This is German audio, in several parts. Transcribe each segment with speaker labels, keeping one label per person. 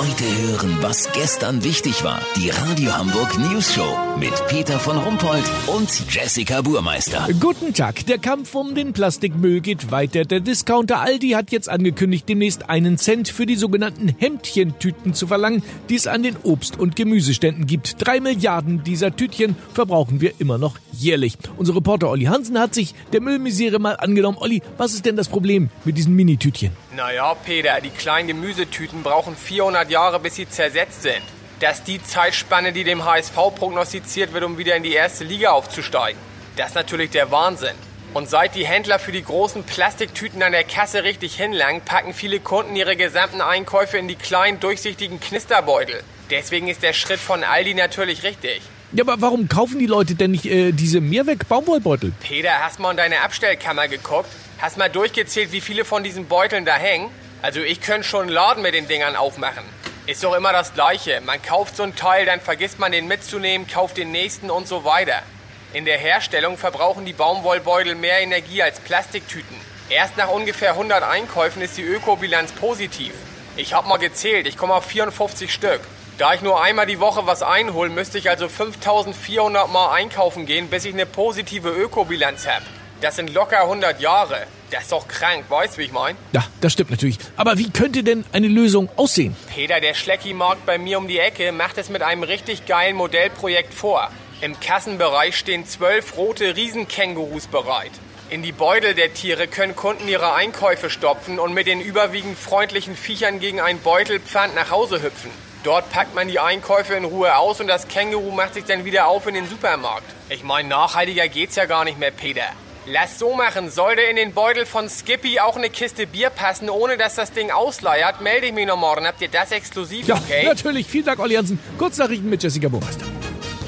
Speaker 1: Heute hören, was gestern wichtig war. Die Radio Hamburg News Show mit Peter von Rumpold und Jessica Burmeister.
Speaker 2: Guten Tag. Der Kampf um den Plastikmüll geht weiter. Der Discounter Aldi hat jetzt angekündigt, demnächst einen Cent für die sogenannten Hemdchentüten zu verlangen, die es an den Obst- und Gemüseständen gibt. Drei Milliarden dieser Tütchen verbrauchen wir immer noch jährlich. Unser Reporter Olli Hansen hat sich der Müllmisere mal angenommen. Olli, was ist denn das Problem mit diesen Minitütchen?
Speaker 3: Naja, Peter, die kleinen Gemüsetüten brauchen 400 Jahre, bis sie zersetzt sind. Das ist die Zeitspanne, die dem HSV prognostiziert wird, um wieder in die erste Liga aufzusteigen. Das ist natürlich der Wahnsinn. Und seit die Händler für die großen Plastiktüten an der Kasse richtig hinlangen, packen viele Kunden ihre gesamten Einkäufe in die kleinen, durchsichtigen Knisterbeutel. Deswegen ist der Schritt von Aldi natürlich richtig.
Speaker 2: Ja, aber warum kaufen die Leute denn nicht äh, diese Mehrweg-Baumwollbeutel?
Speaker 3: Peter, hast mal in deine Abstellkammer geguckt? Hast mal durchgezählt, wie viele von diesen Beuteln da hängen? Also ich könnte schon einen Laden mit den Dingern aufmachen. Ist doch immer das Gleiche. Man kauft so ein Teil, dann vergisst man den mitzunehmen, kauft den nächsten und so weiter. In der Herstellung verbrauchen die Baumwollbeutel mehr Energie als Plastiktüten. Erst nach ungefähr 100 Einkäufen ist die Ökobilanz positiv. Ich hab mal gezählt, ich komme auf 54 Stück. Da ich nur einmal die Woche was einholen, müsste ich also 5400 Mal einkaufen gehen, bis ich eine positive Ökobilanz habe. Das sind locker 100 Jahre. Das ist doch krank, weißt wie ich mein?
Speaker 2: Ja, das stimmt natürlich. Aber wie könnte denn eine Lösung aussehen?
Speaker 3: Peter, der Schlecki-Markt bei mir um die Ecke macht es mit einem richtig geilen Modellprojekt vor. Im Kassenbereich stehen zwölf rote Riesenkängurus bereit. In die Beutel der Tiere können Kunden ihre Einkäufe stopfen und mit den überwiegend freundlichen Viechern gegen ein Beutelpfand nach Hause hüpfen. Dort packt man die Einkäufe in Ruhe aus und das Känguru macht sich dann wieder auf in den Supermarkt. Ich meine, nachhaltiger geht's ja gar nicht mehr, Peter. Lass so machen. Sollte in den Beutel von Skippy auch eine Kiste Bier passen, ohne dass das Ding ausleiert, melde ich mich noch morgen. Habt ihr das exklusiv,
Speaker 2: Ja,
Speaker 3: okay?
Speaker 2: natürlich. Vielen Dank, Olli Hansen. Kurznachrichten mit Jessica Burmeister.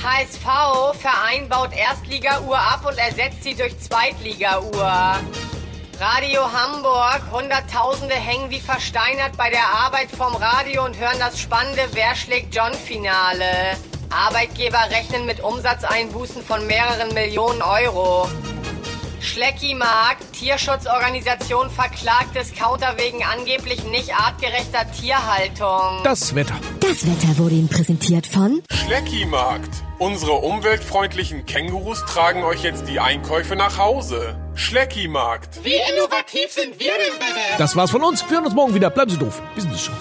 Speaker 4: HSV, Verein baut Erstliga-Uhr ab und ersetzt sie durch Zweitliga-Uhr. Radio Hamburg, Hunderttausende hängen wie versteinert bei der Arbeit vom Radio und hören das spannende Wer schlägt John-Finale. Arbeitgeber rechnen mit Umsatzeinbußen von mehreren Millionen Euro. Schlecki-Markt, Tierschutzorganisation verklagt Discounter wegen angeblich nicht artgerechter Tierhaltung.
Speaker 2: Das Wetter.
Speaker 5: Das Wetter wurde Ihnen präsentiert von
Speaker 6: Schlecki-Markt. Unsere umweltfreundlichen Kängurus tragen euch jetzt die Einkäufe nach Hause. Schlecki-Markt.
Speaker 7: Wie innovativ sind wir denn bitte?
Speaker 2: Das war's von uns. Wir hören uns morgen wieder. Bleiben Sie doof. Wir sind es schon.